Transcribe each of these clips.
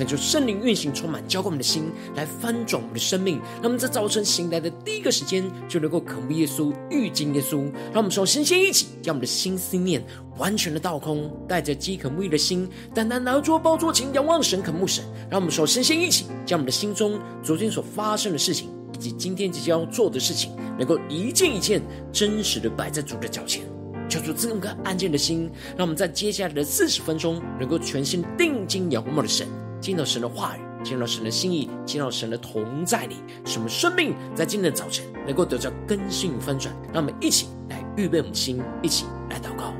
感受圣灵运行，充满浇灌我们的心，来翻转我们的生命。让我们在早晨醒来的第一个时间，就能够渴慕耶稣、遇见耶稣。让我们首先先一起将我们的心思念完全的倒空，带着饥渴沐浴的心，单单来到主的宝座前，仰望神、渴慕神。让我们首先先一起将我们的心中昨天所发生的事情，以及今天即将要做的事情，能够一件一件真实的摆在主的脚前。求主赐我们安静的心，让我们在接下来的四十分钟，能够全心定睛仰望我们的神。进到神的话语，进到神的心意，进到神的同在里，使我们生命在今天的早晨能够得到更新与翻转。让我们一起来预备我们心，一起来祷告。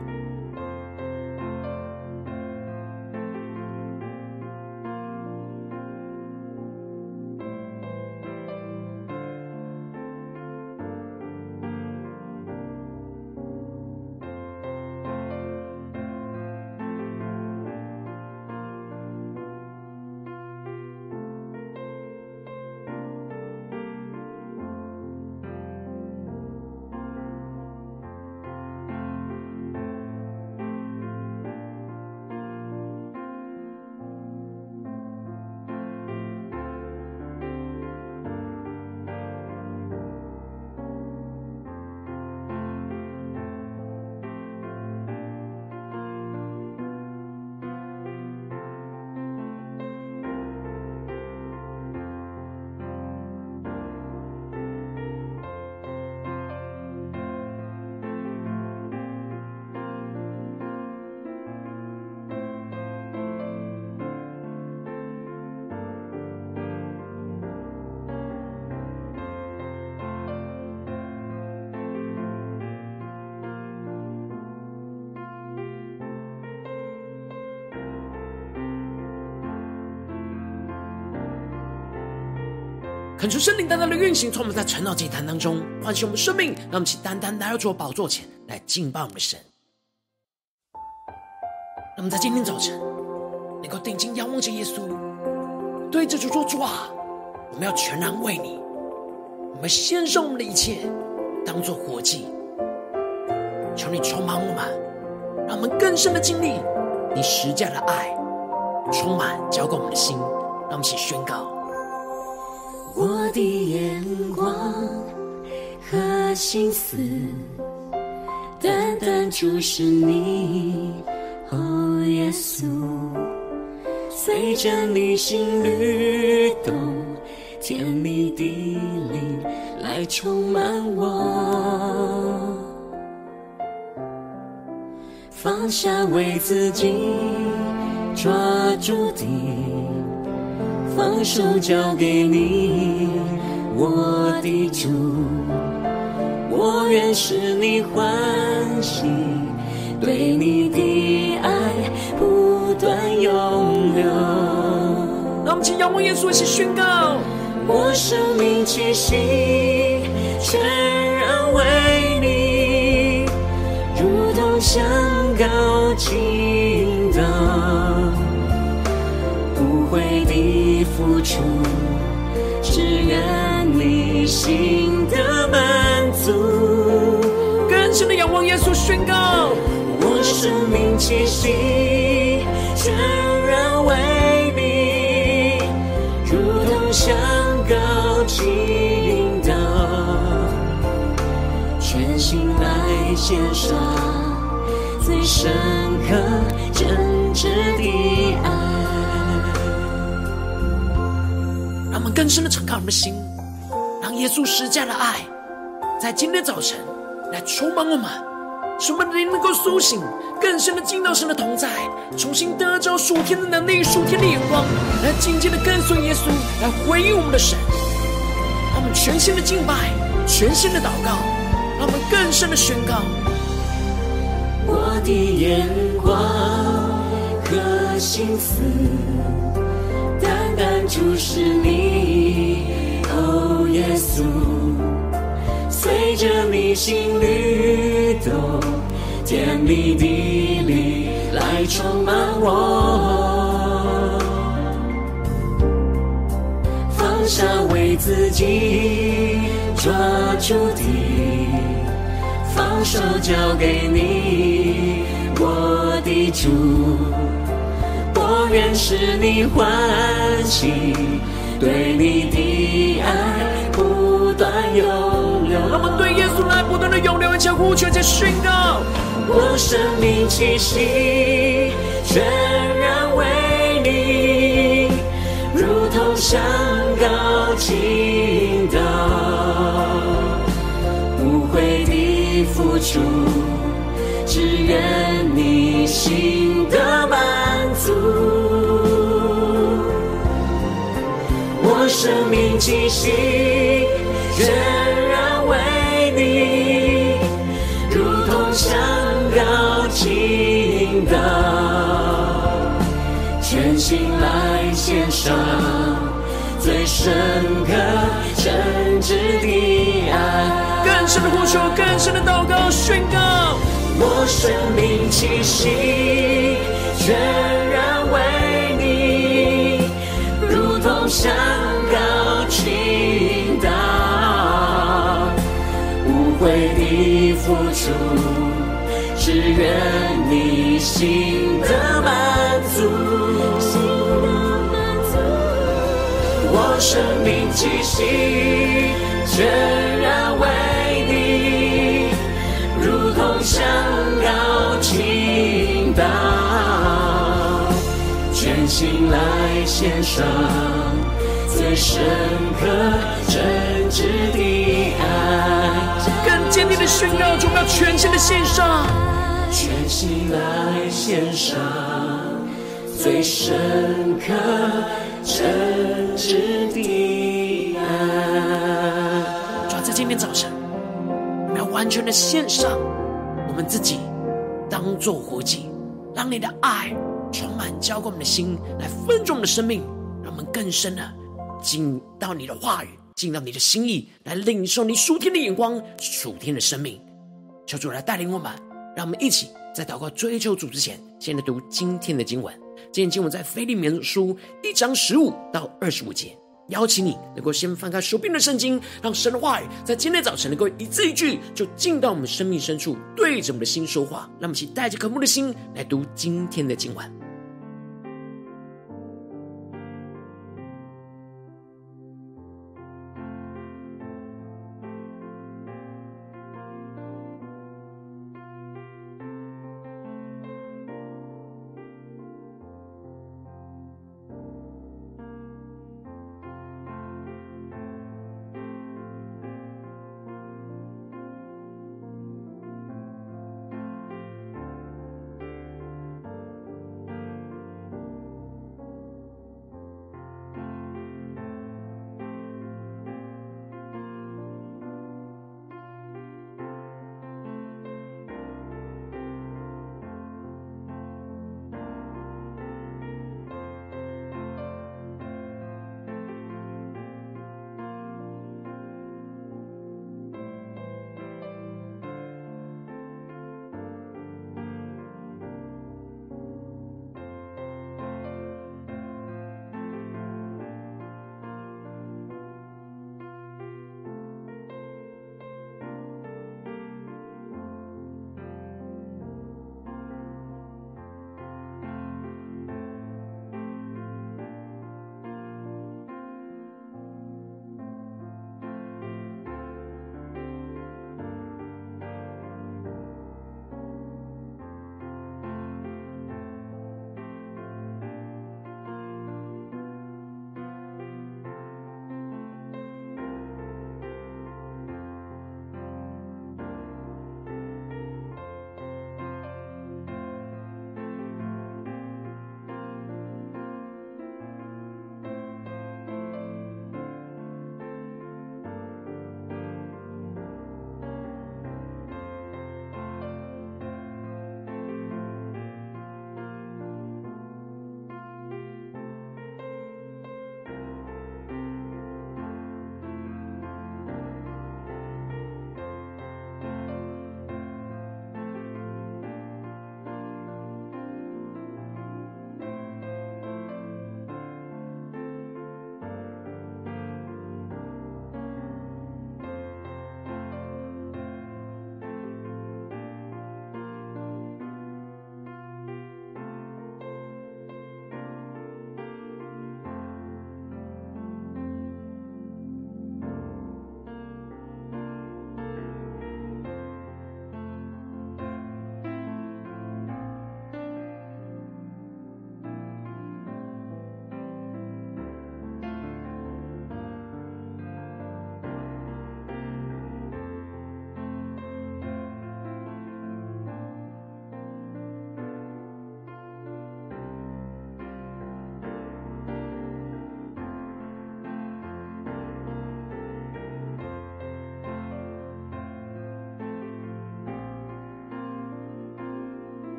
恳求圣灵单单的运行，从我们在晨祷祭坛当中唤醒我们生命，让我们起单单来到主的宝座前来敬拜我们的神。让我们在今天早晨能够定睛仰望着耶稣，对着主说：“主啊，我们要全然为你，我们献上我们的一切，当做活祭。求你充满我们，让我们更深的经历你十架的爱，充满浇灌我们的心。让我们一起宣告。”的眼光和心思，单单注视你，哦，耶稣，随着你心律动，甜蜜的灵来充满我，放下为自己抓住的。放手交给你，我的主，我愿使你欢喜，对你的爱不断涌流。让我们请仰望耶稣，一起宣告：我生命气息全然为你，如同香膏倾倒。付出，只愿你心的满足。更深的仰望耶稣，宣告：我生命气息全然为你，如同香膏倾倒，全心来献上最深刻真挚的爱。更深的敞开我们的心，让耶稣施加的爱在今天早晨来充满我们，使我们灵能够苏醒，更深的进到神的同在，重新得着属天的能力、属天的眼光，来紧紧的跟随耶稣，来回应我们的神。让我们全新的敬拜，全新的祷告，让我们更深的宣告：我的眼光和心思。主是你，哦，耶稣，随着你心律动，甜蜜的灵来充满我，放下为自己抓住的，放手交给你，我的主，愿使你欢喜，对你的爱不断涌流。让我们对耶稣来不断的涌流，一起呼求，一起宣告，我生命气息全然为你，如同香膏倾倒，无悔的付出，只愿你心得满足。生命气息全然为你，如同香膏倾倒，全心来献上。最深刻、真挚的爱，更深的呼求，更深的祷告，宣告：我生命气息全然为你，如同香高倾倒，无悔的付出，只愿你心得满足。我生命气息全然为你，如同香膏倾倒，全心来献上深刻真挚的爱。更坚定的宣告，就要全心的献上，全心来献上最深刻。真挚的爱，主要在今天早晨，我们要完全的献上我们自己，当做活祭，让你的爱充满浇灌我们的心，来分足我们的生命，让我们更深的进到你的话语，进到你的心意，来领受你属天的眼光、属天的生命。求主来带领我们，让我们一起在祷告追求主之前，先来读今天的经文。今天经文在腓利门书一章十五到二十五节，邀请你能够先翻开手边的圣经，让神的话语在今天早晨能够一字一句就进到我们生命深处，对着我们的心说话。让我们一起带着渴慕的心来读今天的经文。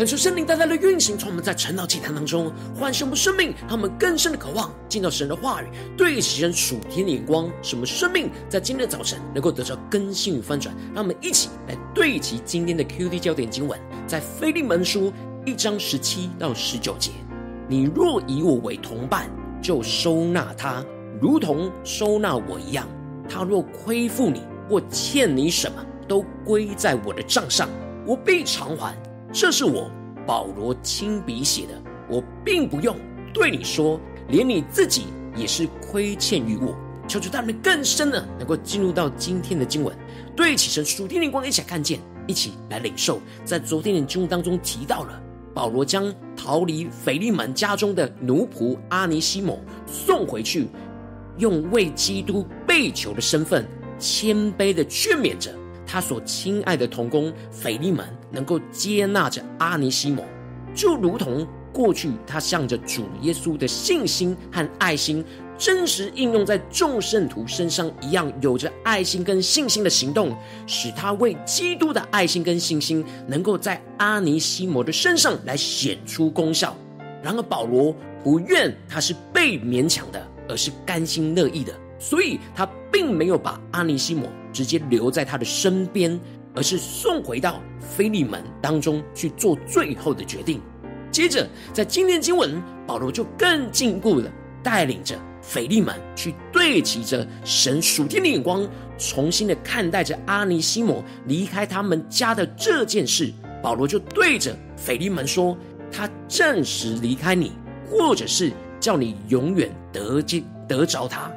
恳求圣灵大大的运行，从我们在晨祷祭坛当中唤醒我们生命，让我们更深的渴望进到神的话语，对齐神属天的眼光，使我们生命在今天的早晨能够得到更新与翻转。让我们一起来对齐今天的 QD 焦点经文，在腓利门书一章十七到十九节：你若以我为同伴，就收纳他，如同收纳我一样。他若亏负你或欠你什么，都归在我的账上，我必偿还。这是我保罗亲笔写的，我并不用对你说，连你自己也是亏欠于我。求主带领更深的，能够进入到今天的经文，对起神属天灵光，一起来看见，一起来领受。在昨天的经文当中提到了，保罗将逃离腓利门家中的奴仆阿尼西姆送回去，用为基督被囚的身份，谦卑的劝勉着。他所亲爱的同工腓利门能够接纳着阿尼西母，就如同过去他向着主耶稣的信心和爱心真实应用在众圣徒身上一样，有着爱心跟信心的行动，使他为基督的爱心跟信心能够在阿尼西母的身上来显出功效。然而保罗不愿他是被勉强的，而是甘心乐意的，所以他并没有把阿尼西母。直接留在他的身边，而是送回到腓利门当中去做最后的决定。接着，在今天经文，保罗就更进一步的带领着腓利门去对齐着神属天的眼光，重新的看待着阿尼西摩离开他们家的这件事。保罗就对着腓利门说：“他暂时离开你，或者是叫你永远得见得着他。”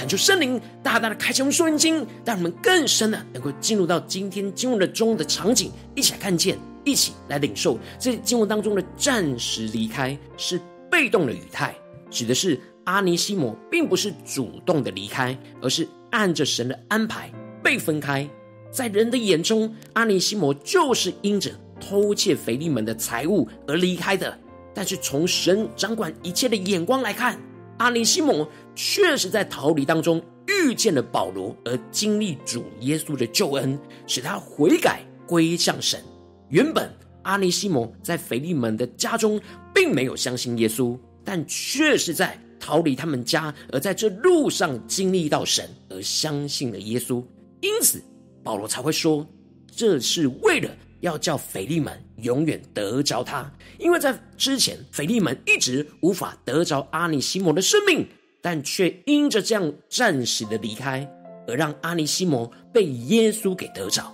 恳求圣灵大大的开启我们属灵经，让我们更深的能够进入到今天经文的中的场景，一起来看见，一起来领受。这经文当中的暂时离开是被动的语态，指的是阿尼西摩并不是主动的离开，而是按着神的安排被分开。在人的眼中，阿尼西摩就是因着偷窃腓利门的财物而离开的，但是从神掌管一切的眼光来看。阿尼西摩确实在逃离当中遇见了保罗，而经历主耶稣的救恩，使他悔改归向神。原本阿尼西蒙在腓利门的家中并没有相信耶稣，但却是在逃离他们家，而在这路上经历到神，而相信了耶稣。因此保罗才会说，这是为了。要叫腓利门永远得着他，因为在之前腓利门一直无法得着阿尼西母的生命，但却因着这样暂时的离开，而让阿尼西摩被耶稣给得着，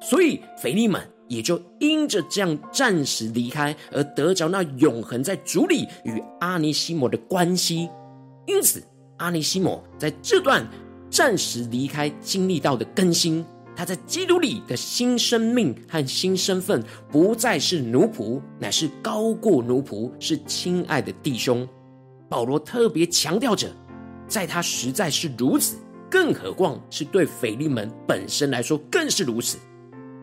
所以腓利门也就因着这样暂时离开而得着那永恒在主里与阿尼西摩的关系。因此，阿尼西摩在这段暂时离开经历到的更新。他在基督里的新生命和新身份，不再是奴仆，乃是高过奴仆，是亲爱的弟兄。保罗特别强调着，在他实在是如此，更何况是对腓利门本身来说更是如此。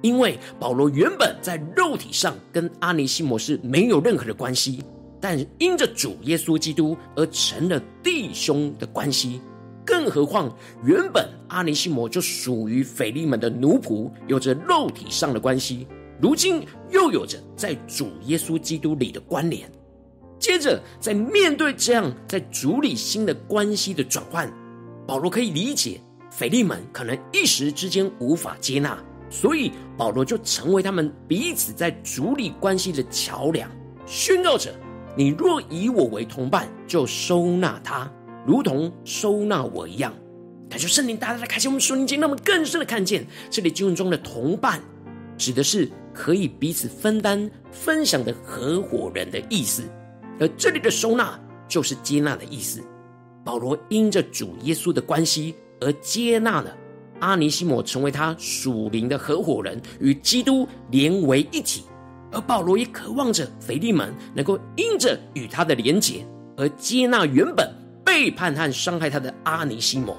因为保罗原本在肉体上跟阿尼西摩是没有任何的关系，但因着主耶稣基督而成了弟兄的关系。更何况，原本阿尼西摩就属于腓利门的奴仆，有着肉体上的关系，如今又有着在主耶稣基督里的关联。接着，在面对这样在主里新的关系的转换，保罗可以理解腓利门可能一时之间无法接纳，所以保罗就成为他们彼此在主里关系的桥梁，宣告着：“你若以我为同伴，就收纳他。”如同收纳我一样，感谢圣灵大大的开启我们属灵经，让我们更深的看见这里经文中的同伴，指的是可以彼此分担、分享的合伙人的意思。而这里的收纳就是接纳的意思。保罗因着主耶稣的关系而接纳了阿尼西摩，成为他属灵的合伙人，与基督连为一体。而保罗也渴望着腓利门能够因着与他的连结而接纳原本。背叛和伤害他的阿尼西摩，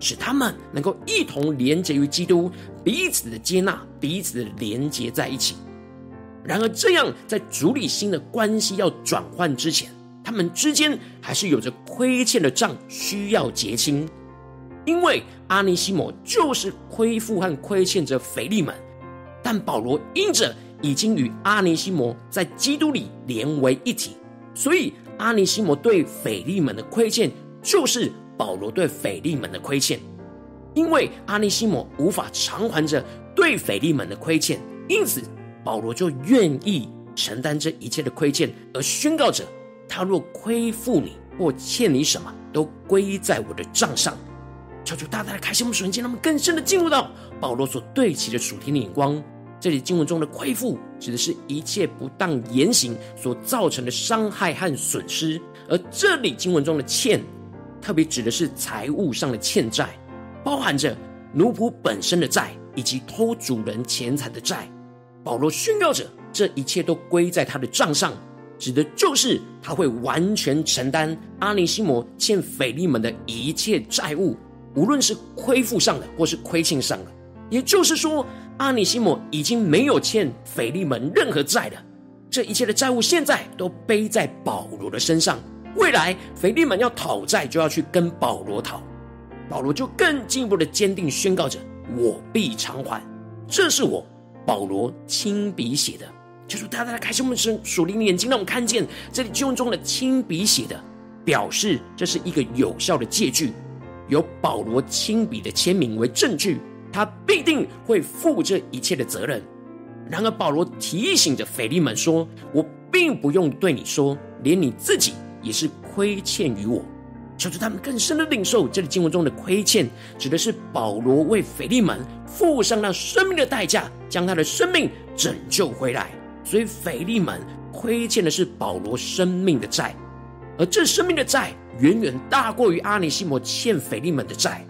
使他们能够一同连结于基督，彼此的接纳，彼此的连结在一起。然而，这样在主里新的关系要转换之前，他们之间还是有着亏欠的账需要结清。因为阿尼西摩就是亏负和亏欠着腓利门，但保罗因着已经与阿尼西摩在基督里连为一体，所以阿尼西摩对腓利门的亏欠，就是保罗对腓利门的亏欠。因为阿尼西摩无法偿还着对腓利门的亏欠，因此保罗就愿意承担这一切的亏欠，而宣告着：他若亏负你或欠你什么，都归在我的账上。求主大大的开启我们属灵眼睛，让我们更深的进入到保罗所对齐的属天的眼光。这里经文中的亏负，指的是一切不当言行所造成的伤害和损失；而这里经文中的欠，特别指的是财务上的欠债。包含着奴仆本身的债，以及偷主人钱财的债。保罗宣告着，这一切都归在他的账上，指的就是他会完全承担阿尼西摩欠腓利门的一切债务，无论是亏负上的，或是亏欠上的。也就是说，阿尼西摩已经没有欠腓利门任何债了。这一切的债务现在都背在保罗的身上。未来腓利门要讨债，就要去跟保罗讨。保罗就更进一步的坚定宣告着：“我必偿还。”这是我保罗亲笔写的。求主大大的开启我们属灵的眼睛，让我们看见这里经文中的亲笔写的，表示这是一个有效的借据，有保罗亲笔的签名为证据，他必定会负这一切的责任。然而，保罗提醒着腓利门说：“我并不用对你说，连你自己也是亏欠于我。”求主他们更深的领受，这里经文中的亏欠，指的是保罗为腓利门付上了生命的代价，将他的生命拯救回来。所以腓利门亏欠的是保罗生命的债，而这生命的债远远大过于阿尼西摩欠腓利门的债。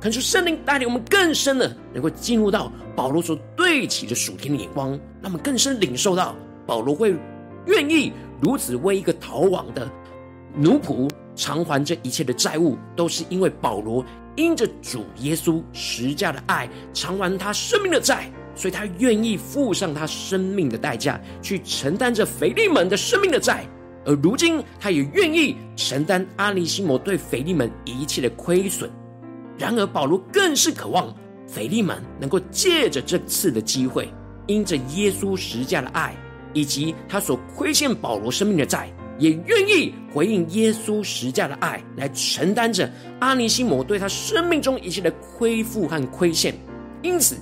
恳求圣灵带领我们更深的，能够进入到保罗所对齐的属天的眼光，让我们更深领受到保罗会愿意如此为一个逃亡的奴仆。偿还这一切的债务，都是因为保罗因着主耶稣十架的爱偿还他生命的债，所以他愿意付上他生命的代价，去承担着腓利门的生命的债。而如今，他也愿意承担阿里西摩对腓利门一切的亏损。然而，保罗更是渴望腓利门能够借着这次的机会，因着耶稣十架的爱，以及他所亏欠保罗生命的债。也愿意回应耶稣十架的爱，来承担着阿尼西摩对他生命中一切的亏负和亏欠。因此，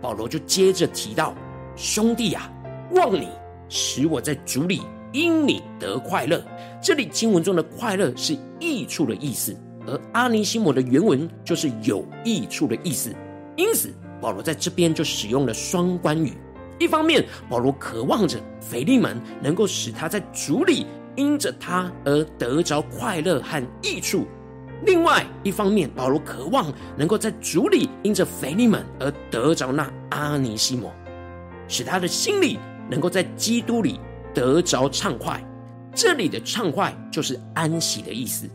保罗就接着提到：“兄弟啊，望你使我在主里因你得快乐。”这里经文中的快乐是益处的意思，而阿尼西摩的原文就是有益处的意思。因此，保罗在这边就使用了双关语。一方面，保罗渴望着腓利门能够使他在主里。因着他而得着快乐和益处。另外一方面，保罗渴望能够在主里因着腓利门而得着那阿尼西摩，使他的心里能够在基督里得着畅快。这里的畅快就是安息的意思。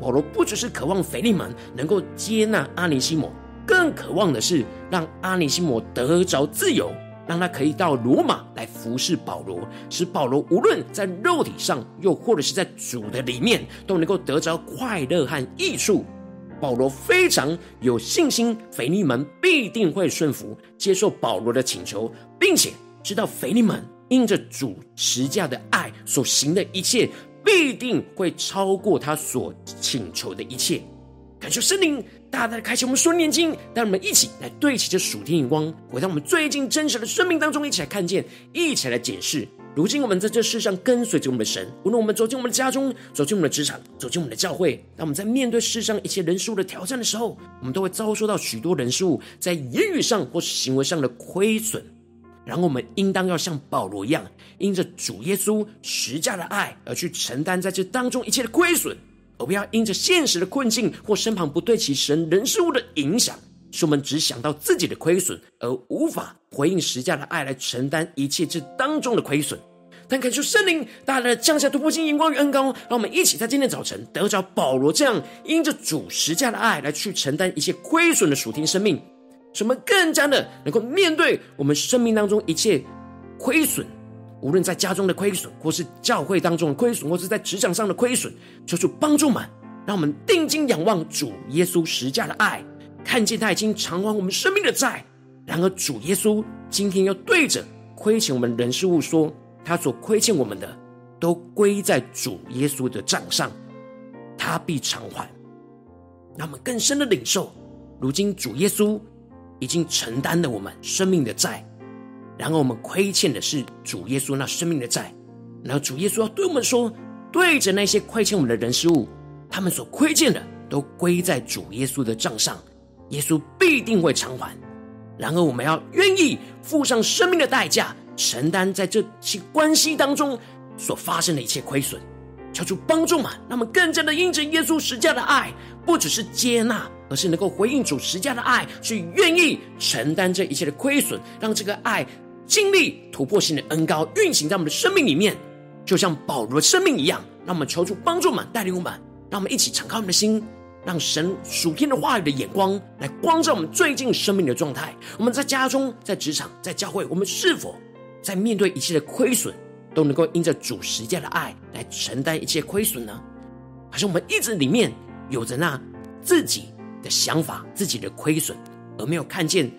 保罗不只是渴望腓利门能够接纳阿尼西摩，更渴望的是让阿尼西摩得着自由。让他可以到罗马来服侍保罗，使保罗无论在肉体上，又或者是在主的里面，都能够得着快乐和益处。保罗非常有信心，腓尼门必定会顺服接受保罗的请求，并且知道腓尼门因着主十架的爱所行的一切，必定会超过他所请求的一切。感谢圣灵。大大的开启我们双眼睛，让我们一起来对齐这属天眼光，回到我们最近真实的生命当中，一起来看见，一起来检视。如今我们在这世上跟随着我们的神，无论我们走进我们的家中，走进我们的职场，走进我们的教会，当我们在面对世上一切人事物的挑战的时候，我们都会遭受到许多人事物在言语上或是行为上的亏损。然后我们应当要像保罗一样，因着主耶稣十架的爱而去承担在这当中一切的亏损。而不要因着现实的困境或身旁不对齐神人事物的影响，使我们只想到自己的亏损，而无法回应十架的爱来承担一切这当中的亏损。但恳求圣灵大大的降下突破性眼光与恩膏，让我们一起在今天早晨得着保罗这样因着主十架的爱来去承担一切亏损的属天生命，使我们更加的能够面对我们生命当中一切亏损。无论在家中的亏损，或是教会当中的亏损，或是在职场上的亏损，求主帮助们，让我们定睛仰望主耶稣十架的爱，看见他已经偿还我们生命的债。然而，主耶稣今天要对着亏欠我们人事物说，他所亏欠我们的，都归在主耶稣的账上，他必偿还。让我们更深的领受，如今主耶稣已经承担了我们生命的债，然后我们亏欠的是主耶稣那生命的债，然后主耶稣要对我们说，对着那些亏欠我们的人事物，他们所亏欠的都归在主耶稣的账上，耶稣必定会偿还。然而，我们要愿意付上生命的代价，承担在这些关系当中所发生的一切亏损。求主帮助嘛，让我们更加的因着耶稣十架的爱，不只是接纳，而是能够回应主十架的爱，去愿意承担这一切的亏损，让这个爱经历突破性的恩膏运行在我们的生命里面，就像保罗的生命一样。让我们求助帮助嘛，带领我们，让我们一起敞开我们的心，让神属天的话语的眼光来光照我们最近生命的状态。我们在家中、在职场、在教会，我们是否在面对一切的亏损？都能够因着主十架的爱来承担一切亏损呢？还是我们一直里面有着那自己的想法、自己的亏损，而没有看见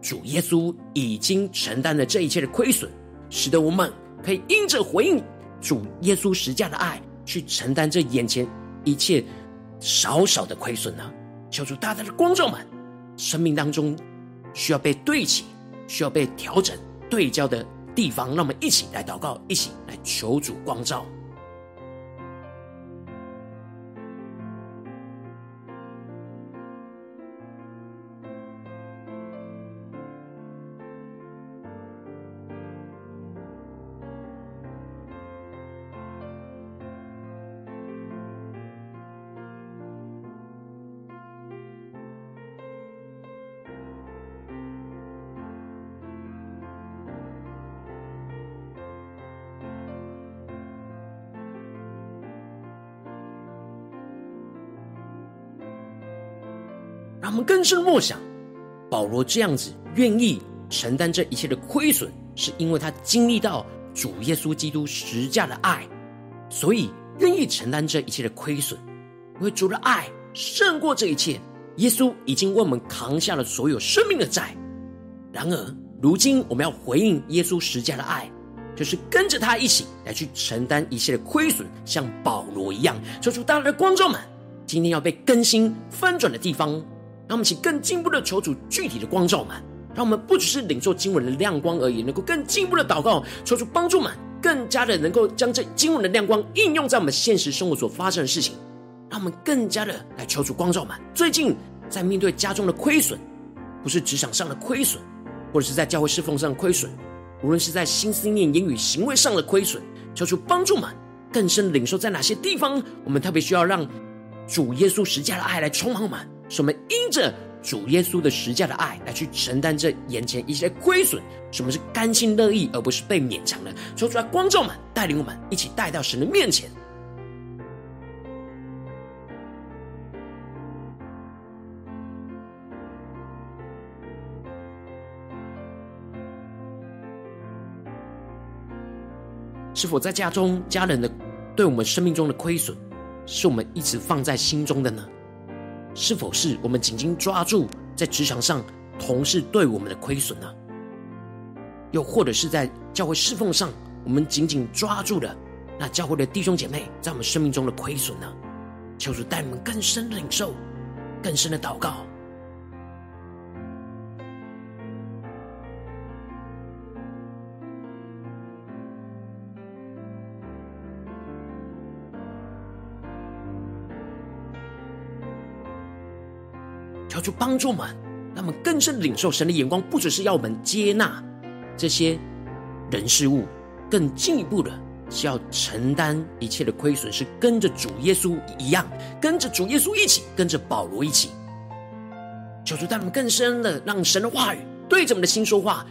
主耶稣已经承担了这一切的亏损，使得我们可以因着回应主耶稣十架的爱，去承担这眼前一切少少的亏损呢？求主大大的光照们，生命当中需要被对齐、需要被调整、对焦的。地方，让我们一起来祷告，一起来求主光照。让我们更深默想，保罗这样子愿意承担这一切的亏损，是因为他经历到主耶稣基督十架的爱，所以愿意承担这一切的亏损。因为主的爱胜过这一切，耶稣已经为我们扛下了所有生命的债。然而，如今我们要回应耶稣十架的爱，就是跟着他一起来去承担一切的亏损，像保罗一样。说出大家的观众们，今天要被更新翻转的地方。让我们一起更进一步的求主具体的光照们，让我们不只是领受经文的亮光而已，能够更进一步的祷告，求主帮助们，更加的能够将这经文的亮光应用在我们现实生活所发生的事情，让我们更加的来求主光照们。最近在面对家中的亏损，不是职场上的亏损，或者是在教会侍奉上的亏损，无论是在心思念、言语、行为上的亏损，求主帮助们更深领受在哪些地方，我们特别需要让主耶稣十架的爱来充满我们。使我们因着主耶稣的十架的爱来去承担这眼前一些亏损，什么是甘心乐意，而不是被勉强的？说出来，光照们带领我们一起带到神的面前。是否在家中家人的对我们生命中的亏损，是我们一直放在心中的呢？是否是我们紧紧抓住在职场上同事对我们的亏损呢？又或者是在教会侍奉上，我们紧紧抓住的那教会的弟兄姐妹在我们生命中的亏损呢？求主带我们更深的领受，更深的祷告。要去帮助我们，让我们更深领受神的眼光，不只是要我们接纳这些人事物，更进一步的是要承担一切的亏损，是跟着主耶稣一样，跟着主耶稣一起，跟着保罗一起。求主带我们更深的，让神的话语对着我们的心说话。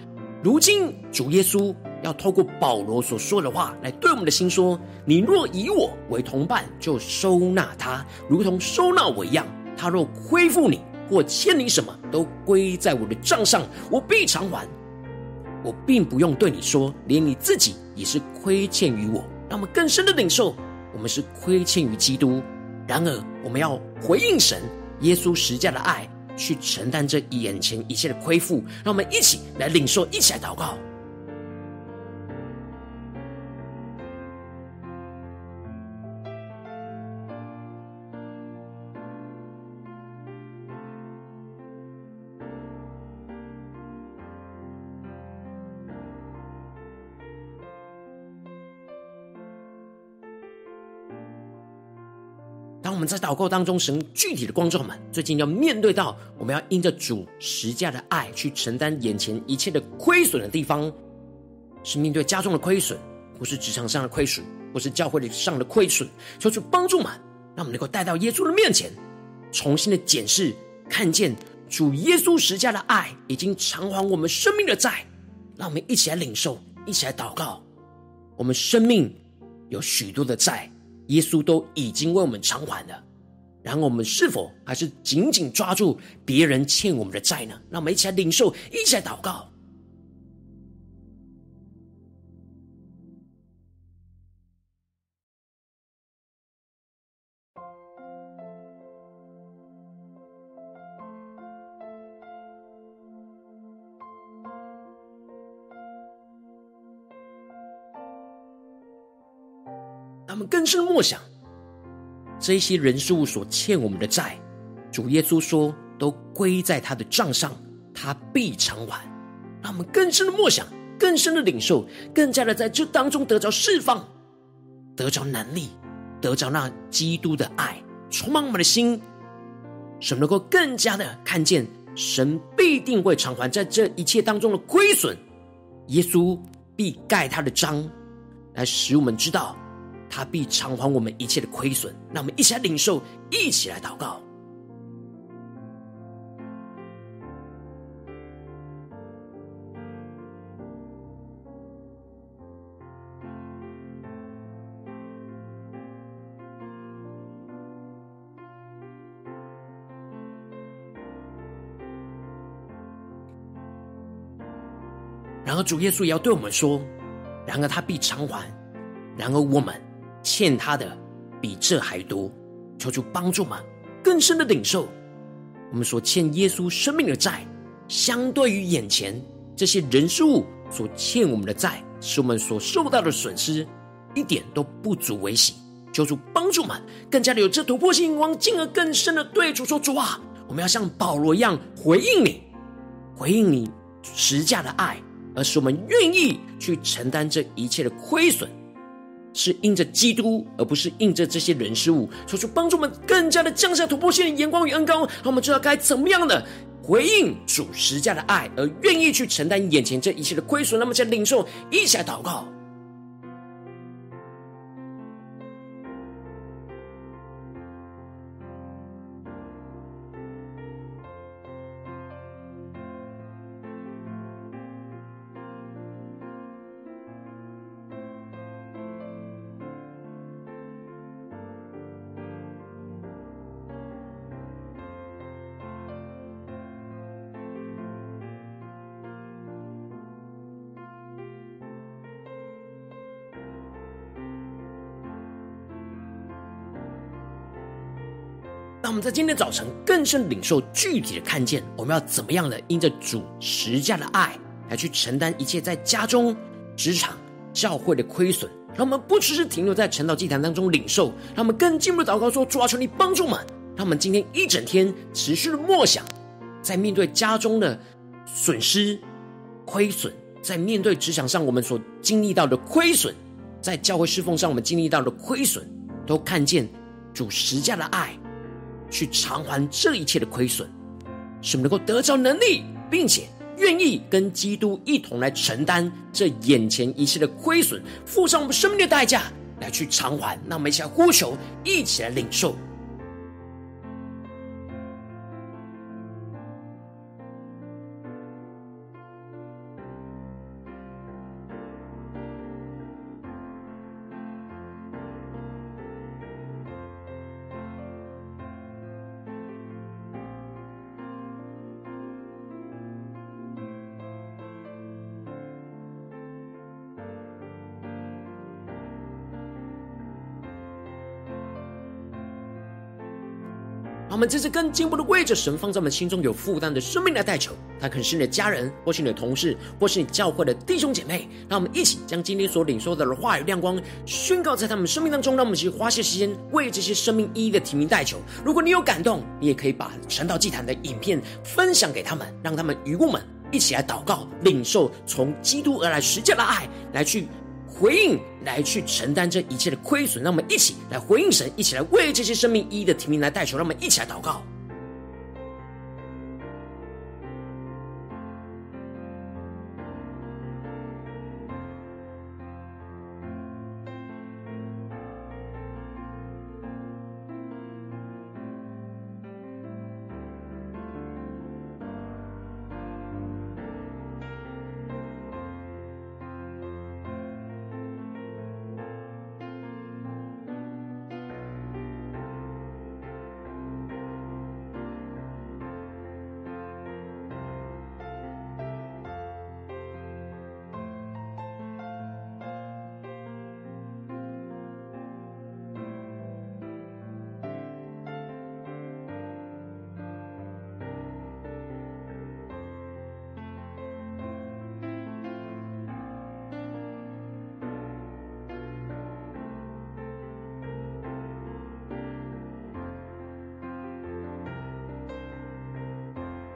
如今主耶稣要透过保罗所说的话来对我们的心说：你若以我为同伴，就收纳他，如同收纳我一样。他若恢复你，或欠你什么，都归在我的账上，我必偿还。我并不用对你说，连你自己也是亏欠于我。那么更深的领受，我们是亏欠于基督。然而，我们要回应神耶稣十架的爱，去承担这眼前一切的亏负。让我们一起来领受，一起来祷告。在祷告当中，神具体的光照们，最近要面对到，我们要因着主十架的爱去承担眼前一切的亏损的地方，是面对家中的亏损，或是职场上的亏损，或是教会上的亏损，求主帮助们，让我们能够带到耶稣的面前，重新的检视，看见主耶稣十架的爱已经偿还我们生命的债，让我们一起来领受，一起来祷告，我们生命有许多的债。耶稣都已经为我们偿还了，然后我们是否还是紧紧抓住别人欠我们的债呢？让我们一起来领受，一起来祷告。我们更深默想，这些人事物所欠我们的债，主耶稣说都归在他的账上，他必偿还。让我们更深的默想，更深的领受，更加的在这当中得着释放，得着能力，得着那基督的爱充满我们的心，使能够更加的看见神必定会偿还在这一切当中的亏损，耶稣必盖他的章，来使我们知道。他必偿还我们一切的亏损，让我们一起来领受，一起来祷告。然而主耶稣也要对我们说：然而他必偿还，然而我们。欠他的比这还多，求主帮助吗？更深的领受我们所欠耶稣生命的债，相对于眼前这些人事物所欠我们的债，使我们所受到的损失一点都不足为喜。求主帮助吗？更加的有这突破性眼光，进而更深的对主说：主啊，我们要像保罗一样回应你，回应你十架的爱，而是我们愿意去承担这一切的亏损。是因着基督，而不是因着这些人事物，求主帮助我们更加的降下突破性的眼光与恩膏，让我们知道该怎么样的回应主十架的爱，而愿意去承担眼前这一切的亏损。那么，在领受，一起来祷告。们在今天早晨更深领受具体的看见，我们要怎么样的因着主十架的爱来去承担一切在家中、职场、教会的亏损。让我们不只是停留在晨祷祭坛当中领受，让我们更进一步祷告说：主啊，求你帮助我们。让我们今天一整天持续的默想，在面对家中的损失、亏损，在面对职场上我们所经历到的亏损，在教会侍奉上我们经历到的亏损，都看见主十架的爱。去偿还这一切的亏损，使我们能够得着能力，并且愿意跟基督一同来承担这眼前一切的亏损，付上我们生命的代价来去偿还。那我们一起来呼求，一起来领受。我们这次更进一步的为着神放在我们心中有负担的生命来代求，他可能是你的家人，或是你的同事，或是你教会的弟兄姐妹。让我们一起将今天所领受的话语亮光宣告在他们生命当中。让我们去花些时间为这些生命一一的提名代求。如果你有感动，你也可以把神道祭坛的影片分享给他们，让他们与我们一起来祷告，领受从基督而来十架的爱，来去回应来去承担这一切的亏损。让我们一起来回应神，一起来为这些生命一一的提名来代求。让我们一起来祷告。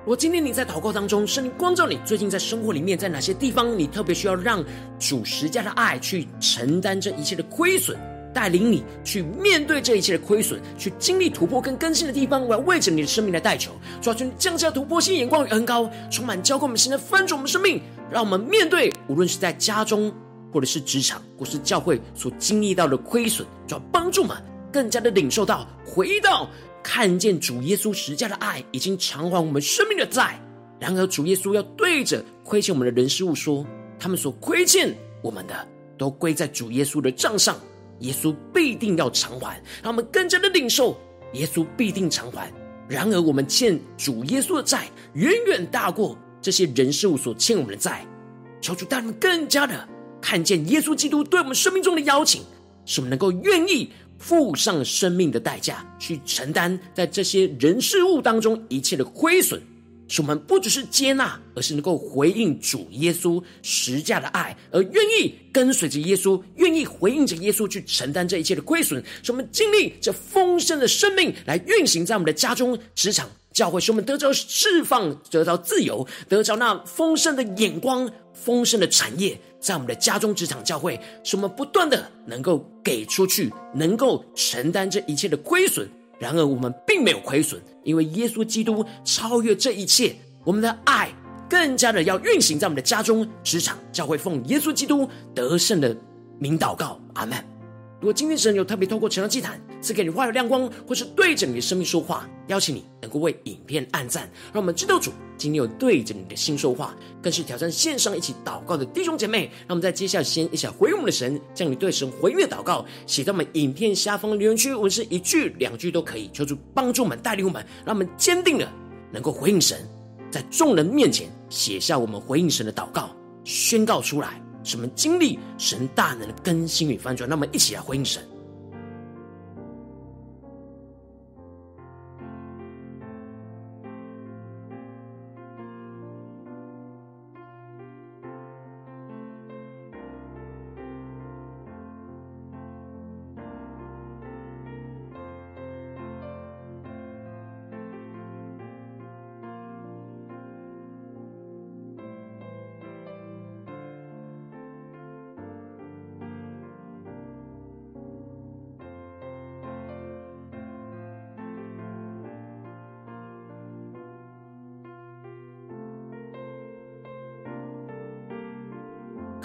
如果今天你在祷告当中，圣灵光照你，最近在生活里面，在哪些地方你特别需要让主十家的爱去承担这一切的亏损，带领你去面对这一切的亏损，去经历突破跟更新的地方，我要为着你的生命来代求，主啊，求你降下突破性眼光与恩膏，充满浇灌我们心的翻转我们生命，让我们面对无论是在家中，或者是职场，或是教会所经历到的亏损，主要帮助我们。更加的领受到回到。看见主耶稣十架的爱已经偿还我们生命的债，然而主耶稣要对着亏欠我们的人事物说：他们所亏欠我们的，都归在主耶稣的账上，耶稣必定要偿还。让我们更加的领受，耶稣必定偿还。然而我们欠主耶稣的债，远远大过这些人事物所欠我们的债。求主带我们更加的看见耶稣基督对我们生命中的邀请，使我们能够愿意。付上生命的代价，去承担在这些人事物当中一切的亏损，使我们不只是接纳，而是能够回应主耶稣十架的爱，而愿意跟随着耶稣，愿意回应着耶稣去承担这一切的亏损，使我们经历这丰盛的生命来运行在我们的家中、职场、教会，使我们得着释放，得到自由，得着那丰盛的眼光、丰盛的产业。在我们的家中、职场、教会，使我们不断的能够给出去，能够承担这一切的亏损。然而，我们并没有亏损，因为耶稣基督超越这一切。我们的爱更加的要运行在我们的家中、职场、教会，奉耶稣基督得胜的名祷告，阿门。如果今天神有特别透过成了祭坛赐给你话语亮光，或是对着你的生命说话，邀请你能够为影片按赞，让我们知道主今天有对着你的心说话，更是挑战线上一起祷告的弟兄姐妹。让我们在接下来先一起回应我们的神，将你对神回应祷告写在我们影片下方的留言区，文字一句两句都可以，求主帮助我们带领我们，让我们坚定的能够回应神，在众人面前写下我们回应神的祷告，宣告出来。什么经历神大能的更新与翻转，那么一起来回应神。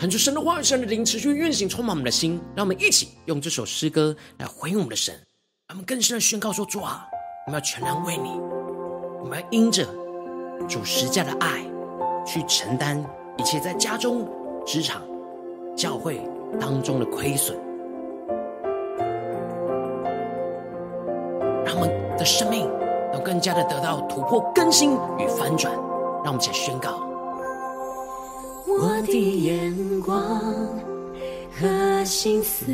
恳求神的话语、神的灵持续运行，充满我们的心。让我们一起用这首诗歌来回应我们的神。让我们更深的宣告说：主啊，我们要全然为你，我们要因着主十架的爱，去承担一切在家中、职场、教会当中的亏损。让我们的生命都更加的得到突破、更新与翻转。让我们一起宣告。我的眼光和心思，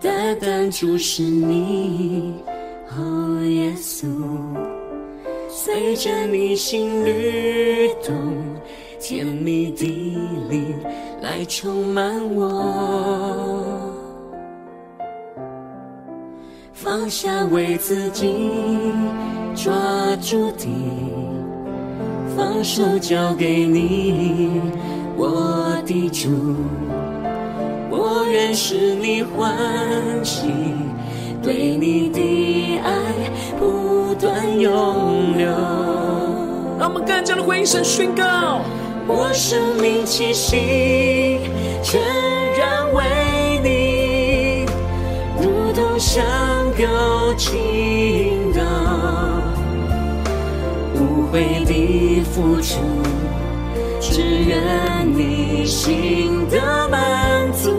单单注视你，哦，耶稣，随着你心律动，甜蜜的灵来充满我，放下为自己抓住的。放手交给你，我的主，我愿使你欢喜，对你的爱不断涌流。让我们更加的回应神宣告，我生命气息全然为你，如同香膏倾为你付出。只愿你心的满足，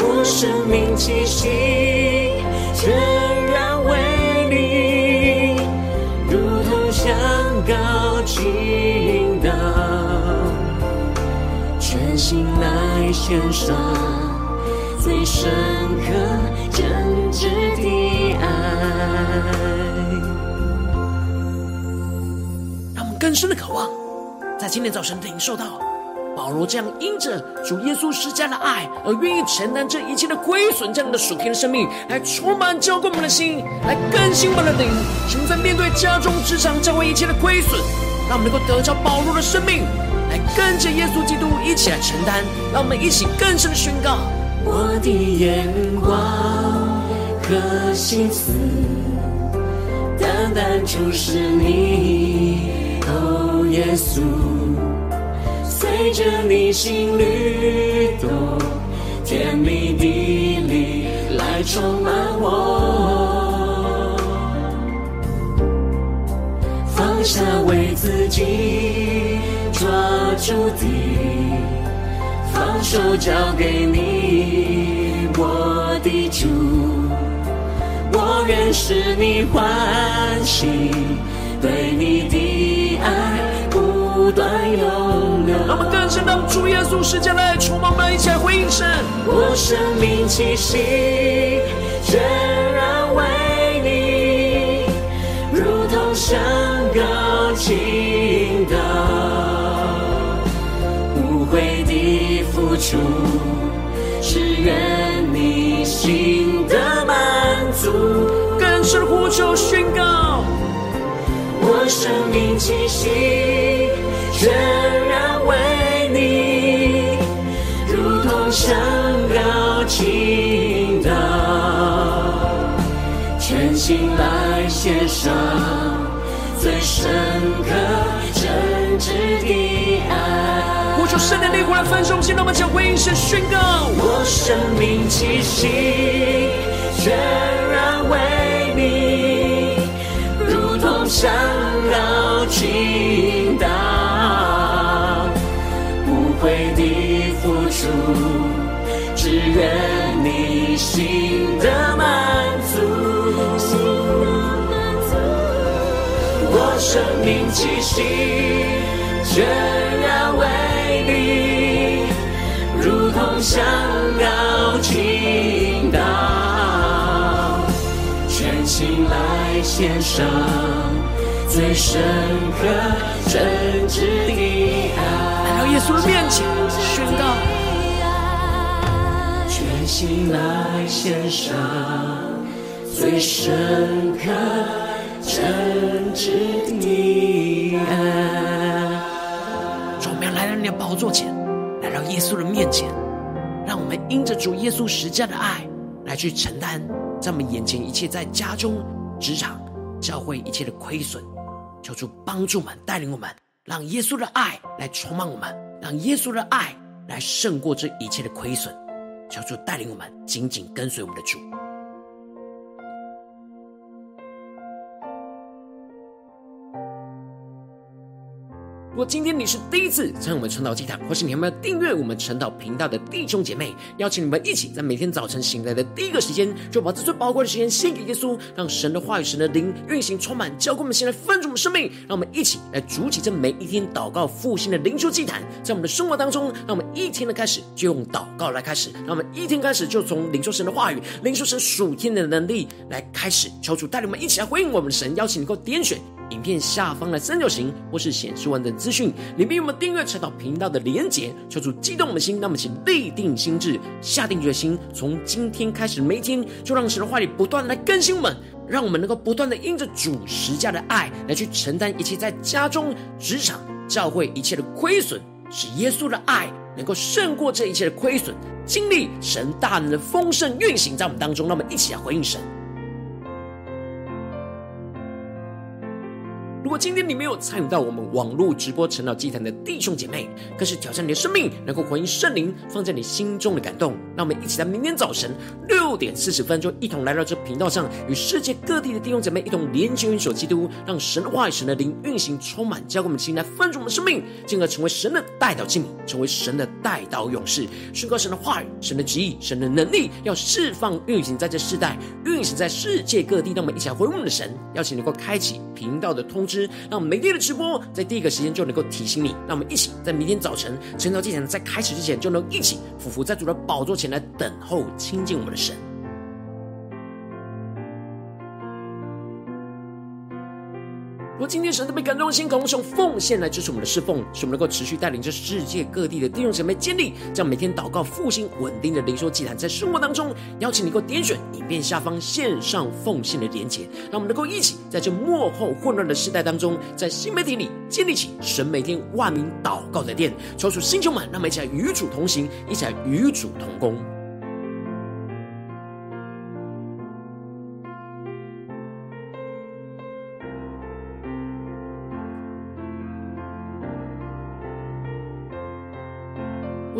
我生命气息全然为你，如同香膏倾倒，全心来献上最深刻真挚的爱。更深的渴望，在今天早晨领受到保罗这样因着主耶稣施加的爱而愿意承担这一切的亏损，这样的属天的生命，来充满浇灌我们的心，来更新我们的灵。请在面对家中、职场、教会一切的亏损，让我们能够得着保罗的生命，来跟着耶稣基督一起来承担。让我们一起更深的宣告：我的眼光和心思，单单注视你。哦，耶稣，随着你心律动，甜蜜的力来充满我，放下为自己抓住的，放手交给你，我的主，我愿使你欢喜，对你的。爱不断涌流，让我们更深的主耶稣施加的爱，充满我们，一起来回应神。我生命气息全然为你，如同香膏倾主，只愿你心的满足，更深呼求宣告。我生命气息全然为你，如同香膏倾倒，全心来献上最深刻圣灵烈火来焚烧，现在我们将回应神宣告。我生命气息全然为你，如同山。高倾倒，无悔的付出，只愿你心的满足。我生命气息全如同香膏倾倒，全心来献上。最深刻真挚的爱，来到耶稣的面前宣告，全心来献上最深刻真挚的爱。要来到你的宝座前，来到耶稣的面前，让我们因着主耶稣施加的爱，来去承担在我们眼前一切在家中、职场、教会一切的亏损。求主帮助我们，带领我们，让耶稣的爱来充满我们，让耶稣的爱来胜过这一切的亏损。求主带领我们，紧紧跟随我们的主。如果今天你是第一次参与我们晨祷祭坛，或是你还没有订阅我们晨祷频道的弟兄姐妹，邀请你们一起在每天早晨醒来的第一个时间，就把这最宝贵的时间献给耶稣，让神的话语、神的灵运行充满，浇灌我们现在分足我们生命。让我们一起来筑起这每一天祷告复兴的灵修祭坛，在我们的生活当中，让我们一天的开始就用祷告来开始，让我们一天开始就从领受神的话语、领受神属天的能力来开始。求主带领我们一起来回应我们的神，邀请你给我点选。影片下方的三角形，或是显示完整资讯里面有我们订阅晨祷频道的连结，求主激动我们的心，让我们请立定心智，下定决心，从今天开始每一天，就让神的话语不断来更新我们，让我们能够不断的因着主十家的爱来去承担一切在家中、职场、教会一切的亏损。使耶稣的爱能够胜过这一切的亏损，经历神大能的丰盛运行在我们当中。让我们一起来回应神。如果今天你没有参与到我们网络直播晨祷祭坛的弟兄姐妹，更是挑战你的生命，能够回应圣灵放在你心中的感动。让我们一起在明天早晨六点四十分，就一同来到这频道上，与世界各地的弟兄姐妹一同连接、运手基督，让神的话语、神的灵运行充满，交给我们的心来分足我们的生命，进而成为神的代祷器皿，成为神的代祷勇士，宣告神的话语、神的旨意、神的能力，要释放运行在这世代，运行在世界各地。让我们一起来回应我们的神，邀请能够开启频道的通知。让我们每天的直播在第一个时间就能够提醒你，让我们一起在明天早晨晨祷祭坛在开始之前，就能一起匍伏在主的宝座前来等候亲近我们的神。若今天神特别感动的心，渴望用奉献来支持我们的侍奉，使我们能够持续带领着世界各地的弟兄姐妹建立这样每天祷告复兴稳定的灵修祭坛，在生活当中邀请你能够点选影片下方线上奉献的连结，让我们能够一起在这幕后混乱的时代当中，在新媒体里建立起神？每天万名祷告的殿，抽出星球们，让我们一起来与主同行，一起来与主同工。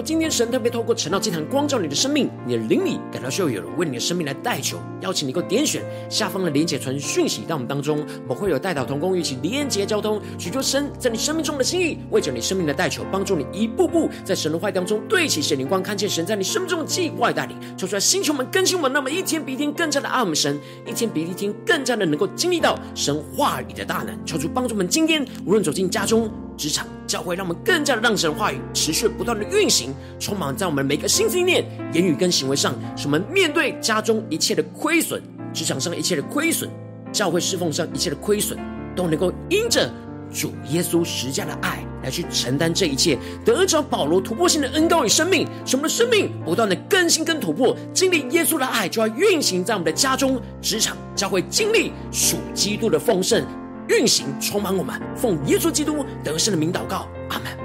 今天神特别透过陈道祭坛光照你的生命，你的灵里感到需要有人为你的生命来代求，邀请你能够点选下方的连结传讯息到我们当中，我们会有代祷同工一起连结交通，寻求神在你生命中的心意，为着你生命的代求，帮助你一步步在神的话当中对齐神灵光，看见神在你生命中的计划带领，求出来星球们更新我们，那么一天比一天更加的爱我们神，一天比一天更加的能够经历到神话语的大能，求主帮助我们今天无论走进家中。职场教会，让我们更加的让神的话语持续不断的运行，充满在我们每个心思念、言语跟行为上，使我们面对家中一切的亏损、职场上一切的亏损、教会侍奉上一切的亏损，都能够因着主耶稣十架的爱来去承担这一切，得着保罗突破性的恩膏与生命，使我们的生命不断的更新跟突破，经历耶稣的爱，就要运行在我们的家中、职场、教会，经历属基督的丰盛。运行充满我们，奉耶稣基督得胜的名祷告，阿门。